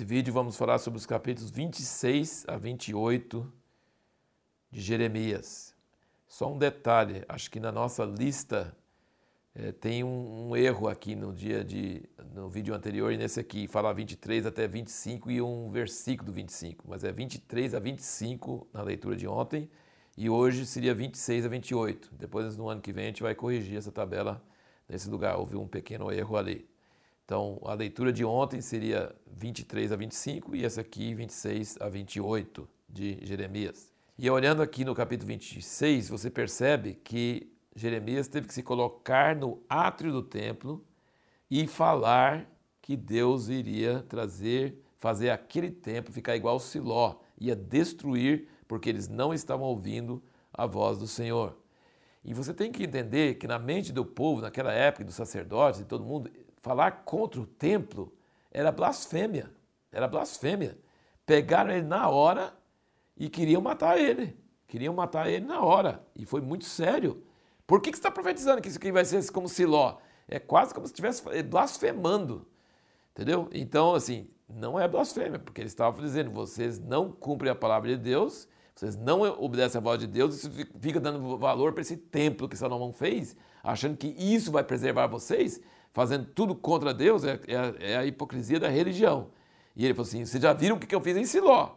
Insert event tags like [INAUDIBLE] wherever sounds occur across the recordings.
Nesse vídeo vamos falar sobre os capítulos 26 a 28 de Jeremias. Só um detalhe, acho que na nossa lista é, tem um, um, erro aqui no dia de no vídeo anterior e nesse aqui, fala 23 até 25 e um versículo do 25, mas é 23 a 25 na leitura de ontem e hoje seria 26 a 28. Depois no ano que vem a gente vai corrigir essa tabela nesse lugar, houve um pequeno erro ali. Então, a leitura de ontem seria 23 a 25 e essa aqui 26 a 28 de Jeremias. E olhando aqui no capítulo 26, você percebe que Jeremias teve que se colocar no átrio do templo e falar que Deus iria trazer, fazer aquele templo ficar igual ao Siló, ia destruir porque eles não estavam ouvindo a voz do Senhor. E você tem que entender que na mente do povo, naquela época, dos sacerdotes e todo mundo, falar contra o templo era blasfêmia. Era blasfêmia. Pegaram ele na hora e queriam matar ele. Queriam matar ele na hora. E foi muito sério. Por que, que você está profetizando que isso aqui vai ser como Siló? É quase como se estivesse blasfemando. Entendeu? Então, assim, não é blasfêmia, porque eles estavam dizendo: vocês não cumprem a palavra de Deus, vocês não obedecem a voz de Deus, isso fica dando valor para esse templo que Salomão fez, achando que isso vai preservar vocês fazendo tudo contra Deus, é, é, é, a hipocrisia da religião. E ele falou assim: vocês já viram o que eu fiz em Siló?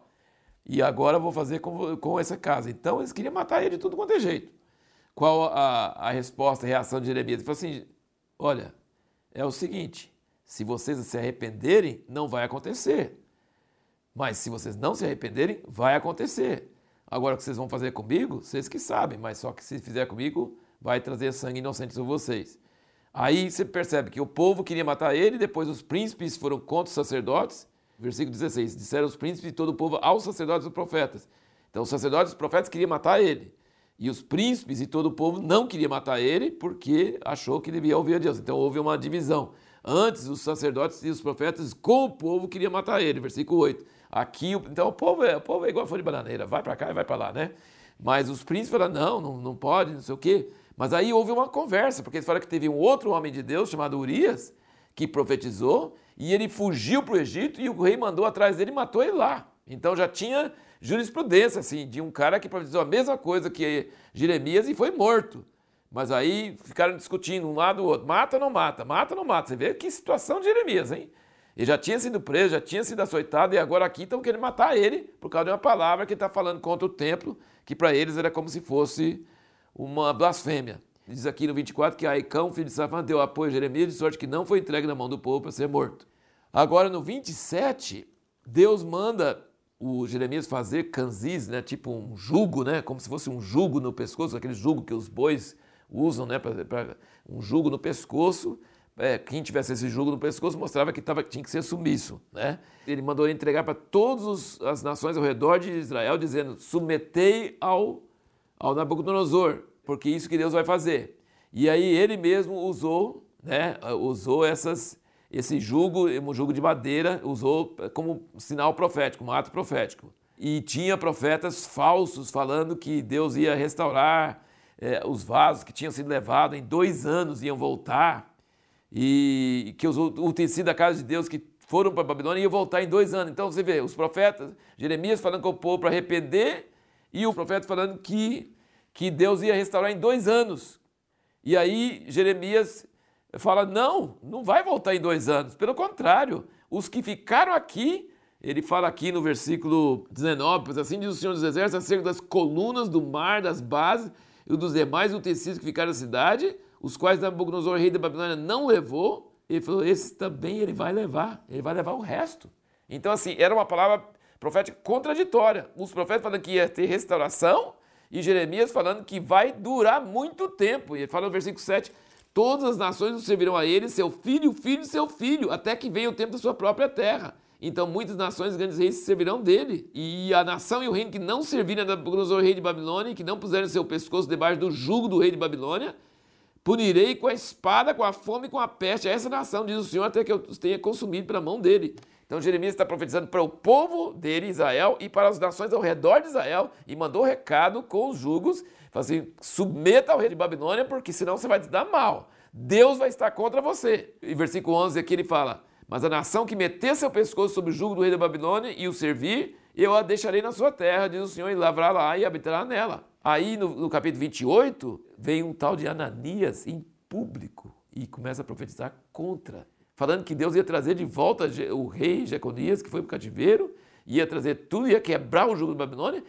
E agora vou fazer com, com essa casa. Então eles queriam matar ele de tudo quanto é jeito. Qual a, a resposta, a reação de Jeremias? Ele falou assim: olha, é o seguinte, se vocês se arrependerem, não vai acontecer. Mas se vocês não se arrependerem, vai acontecer. Agora o que vocês vão fazer comigo, vocês que sabem, mas só que se fizer comigo, vai trazer sangue inocente sobre vocês. Aí você percebe que o povo queria matar ele, depois os príncipes foram contra os sacerdotes. Versículo 16: Disseram os príncipes e todo o povo aos sacerdotes e profetas. Então os sacerdotes e os profetas queriam matar ele. E os príncipes e todo o povo não queria matar ele porque achou que devia ouvir a Deus. Então houve uma divisão. Antes os sacerdotes e os profetas com o povo queriam matar ele. Versículo 8. Aqui, então o povo é, o povo é igual a folha de bananeira, vai para cá e vai para lá, né? Mas os príncipes falaram: não, não, não pode, não sei o quê. Mas aí houve uma conversa, porque eles falaram que teve um outro homem de Deus chamado Urias, que profetizou, e ele fugiu para o Egito e o rei mandou atrás dele e matou ele lá. Então já tinha jurisprudência assim, de um cara que profetizou a mesma coisa que Jeremias e foi morto. Mas aí ficaram discutindo um lado do outro, mata ou não mata, mata ou não mata. Você vê que situação de Jeremias, hein? Ele já tinha sido preso, já tinha sido açoitado e agora aqui estão querendo matar ele por causa de uma palavra que está falando contra o templo, que para eles era como se fosse uma blasfêmia. Diz aqui no 24 que Aicão, filho de Safã, deu apoio a Jeremias, de sorte que não foi entregue na mão do povo para ser morto. Agora, no 27, Deus manda o Jeremias fazer canzis, né, tipo um jugo, né, como se fosse um jugo no pescoço, aquele jugo que os bois usam, né, para um jugo no pescoço. É, quem tivesse esse jugo no pescoço mostrava que tava, tinha que ser sumiço. Né? Ele mandou entregar para todas as nações ao redor de Israel, dizendo: submetei ao ao Nabucodonosor, porque isso que Deus vai fazer. E aí ele mesmo usou, né, usou essas, esse jugo, um jugo de madeira, usou como sinal profético, um ato profético. E tinha profetas falsos falando que Deus ia restaurar é, os vasos que tinham sido levados em dois anos iam voltar e que os utensílios da casa de Deus que foram para a Babilônia iam voltar em dois anos. Então você vê os profetas, Jeremias falando com o povo para arrepender e o profeta falando que, que Deus ia restaurar em dois anos. E aí Jeremias fala: não, não vai voltar em dois anos. Pelo contrário, os que ficaram aqui, ele fala aqui no versículo 19, pois assim diz o Senhor dos Exércitos, acerca das colunas do mar, das bases e dos demais utensílios que ficaram na cidade, os quais Nabucodonosor, rei da Babilônia, não levou. Ele falou: esse também ele vai levar, ele vai levar o resto. Então, assim, era uma palavra profética contraditória. Os profetas falando que ia ter restauração e Jeremias falando que vai durar muito tempo. E ele fala no versículo 7: Todas as nações o servirão a ele, seu filho, filho seu filho, até que venha o tempo da sua própria terra. Então muitas nações, grandes reis, servirão dele. E a nação e o reino que não servirem a Nabucodonosor, rei de Babilônia, que não puserem seu pescoço debaixo do jugo do rei de Babilônia, punirei com a espada, com a fome e com a peste essa nação, diz o Senhor, até que eu os tenha consumido pela mão dele. Então Jeremias está profetizando para o povo dele, Israel, e para as nações ao redor de Israel, e mandou recado com os jugos, assim, submeta ao rei de Babilônia, porque senão você vai te dar mal. Deus vai estar contra você. E versículo 11 aqui ele fala, Mas a nação que meter seu pescoço sobre o jugo do rei da Babilônia e o servir, eu a deixarei na sua terra, diz o Senhor, e lavrará lá e habitará nela. Aí no, no capítulo 28, vem um tal de Ananias em público e começa a profetizar contra, falando que Deus ia trazer de volta o rei Jeconias, que foi para o cativeiro, ia trazer tudo, ia quebrar o jugo da Babilônia,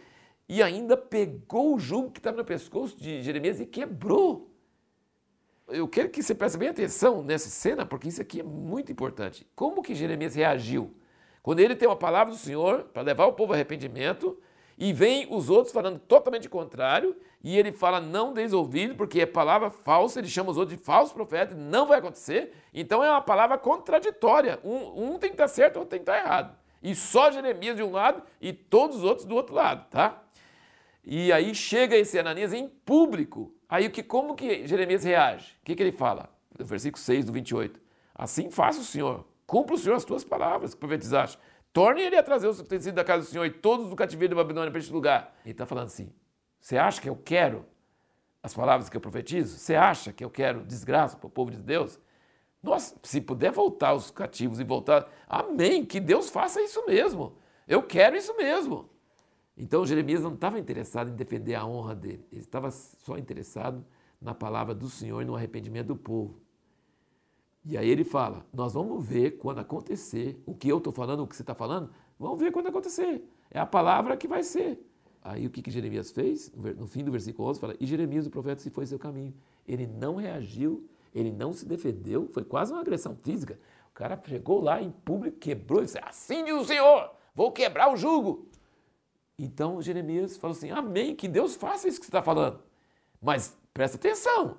e ainda pegou o jugo que estava no pescoço de Jeremias e quebrou. Eu quero que você preste bem atenção nessa cena, porque isso aqui é muito importante. Como que Jeremias reagiu? Quando ele tem uma palavra do Senhor para levar o povo ao arrependimento, e vem os outros falando totalmente contrário, e ele fala não deis ouvido, porque é palavra falsa, ele chama os outros de falsos profetas, não vai acontecer. Então é uma palavra contraditória. Um, um tem que estar certo, outro tem que estar errado. E só Jeremias de um lado e todos os outros do outro lado, tá? E aí chega esse Ananias em público. Aí que, como que Jeremias reage? O que, que ele fala? Versículo 6 do 28. Assim faça o Senhor, cumpra o Senhor as tuas palavras que profetizaste. Torne ele a trazer os utensílios da casa do Senhor e todos do cativeiro da Babilônia para este lugar. Ele está falando assim: você acha que eu quero as palavras que eu profetizo? Você acha que eu quero desgraça para o povo de Deus? Nossa, se puder voltar os cativos e voltar, amém, que Deus faça isso mesmo. Eu quero isso mesmo. Então Jeremias não estava interessado em defender a honra dele, ele estava só interessado na palavra do Senhor e no arrependimento do povo. E aí ele fala: Nós vamos ver quando acontecer o que eu estou falando, o que você está falando, vamos ver quando acontecer. É a palavra que vai ser. Aí o que, que Jeremias fez? No fim do versículo 11 fala: E Jeremias, o profeta, se foi seu caminho. Ele não reagiu, ele não se defendeu, foi quase uma agressão física. O cara chegou lá em público, quebrou e disse: Assim diz o Senhor, vou quebrar o jugo. Então Jeremias falou assim: Amém, que Deus faça isso que você está falando. Mas presta atenção: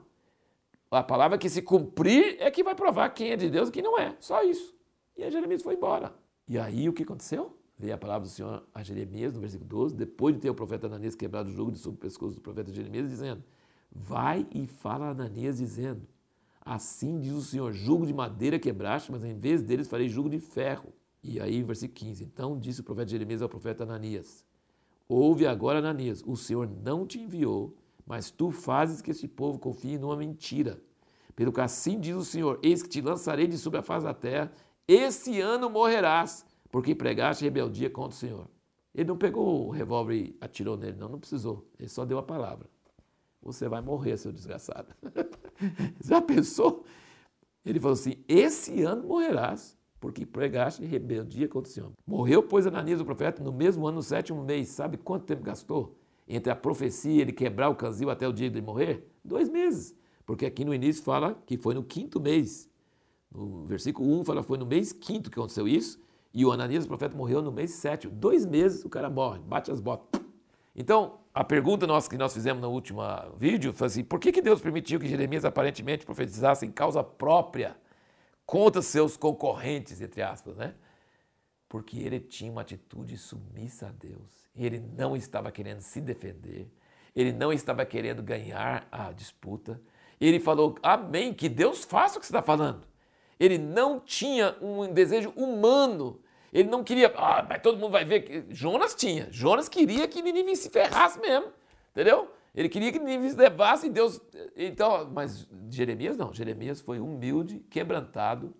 a palavra que se cumprir é que vai provar quem é de Deus e quem não é. Só isso. E aí Jeremias foi embora. E aí o que aconteceu? Veio a palavra do Senhor a Jeremias, no versículo 12, depois de ter o profeta Ananias quebrado o jugo de sobre o pescoço do profeta Jeremias, dizendo: Vai e fala a Ananias, dizendo: Assim diz o Senhor: jugo de madeira quebraste, mas em vez deles farei jugo de ferro. E aí, versículo 15: Então disse o profeta Jeremias ao profeta Ananias: Ouve agora, Ananias, o Senhor não te enviou, mas tu fazes que esse povo confie numa mentira. Pelo que assim diz o Senhor: Eis que te lançarei de sobre a face da terra, esse ano morrerás, porque pregaste rebeldia contra o Senhor. Ele não pegou o revólver e atirou nele, não, não precisou. Ele só deu a palavra. Você vai morrer, seu desgraçado. [LAUGHS] Já pensou? Ele falou assim: Esse ano morrerás porque pregaste rebeldia contra o Senhor. Morreu, pois, Ananias, o profeta, no mesmo ano, no sétimo mês. Sabe quanto tempo gastou? Entre a profecia e ele quebrar o canzil até o dia de morrer? Dois meses. Porque aqui no início fala que foi no quinto mês. No versículo 1 fala que foi no mês quinto que aconteceu isso. E o Ananias, o profeta, morreu no mês sétimo. Dois meses o cara morre, bate as botas. Então, a pergunta nossa que nós fizemos no último vídeo foi assim: por que, que Deus permitiu que Jeremias aparentemente profetizasse em causa própria? contra seus concorrentes, entre aspas, né? Porque ele tinha uma atitude submissa a Deus. Ele não estava querendo se defender, ele não estava querendo ganhar a disputa. Ele falou: Amém, que Deus faça o que você está falando. Ele não tinha um desejo humano. Ele não queria, ah, mas todo mundo vai ver. que Jonas tinha. Jonas queria que Nínive se ferrasse mesmo. Entendeu? Ele queria que Nínive levasse Deus. Então, mas Jeremias não. Jeremias foi humilde, quebrantado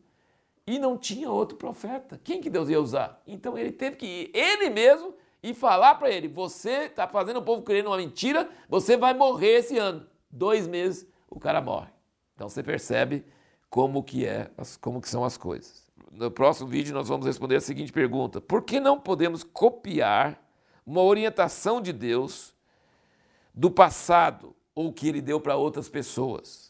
e não tinha outro profeta. Quem que Deus ia usar? Então ele teve que ir ele mesmo e falar para ele: você está fazendo o povo crer numa mentira, você vai morrer esse ano. Dois meses o cara morre. Então você percebe como que é, como que são as coisas. No próximo vídeo nós vamos responder a seguinte pergunta: Por que não podemos copiar uma orientação de Deus do passado ou que ele deu para outras pessoas.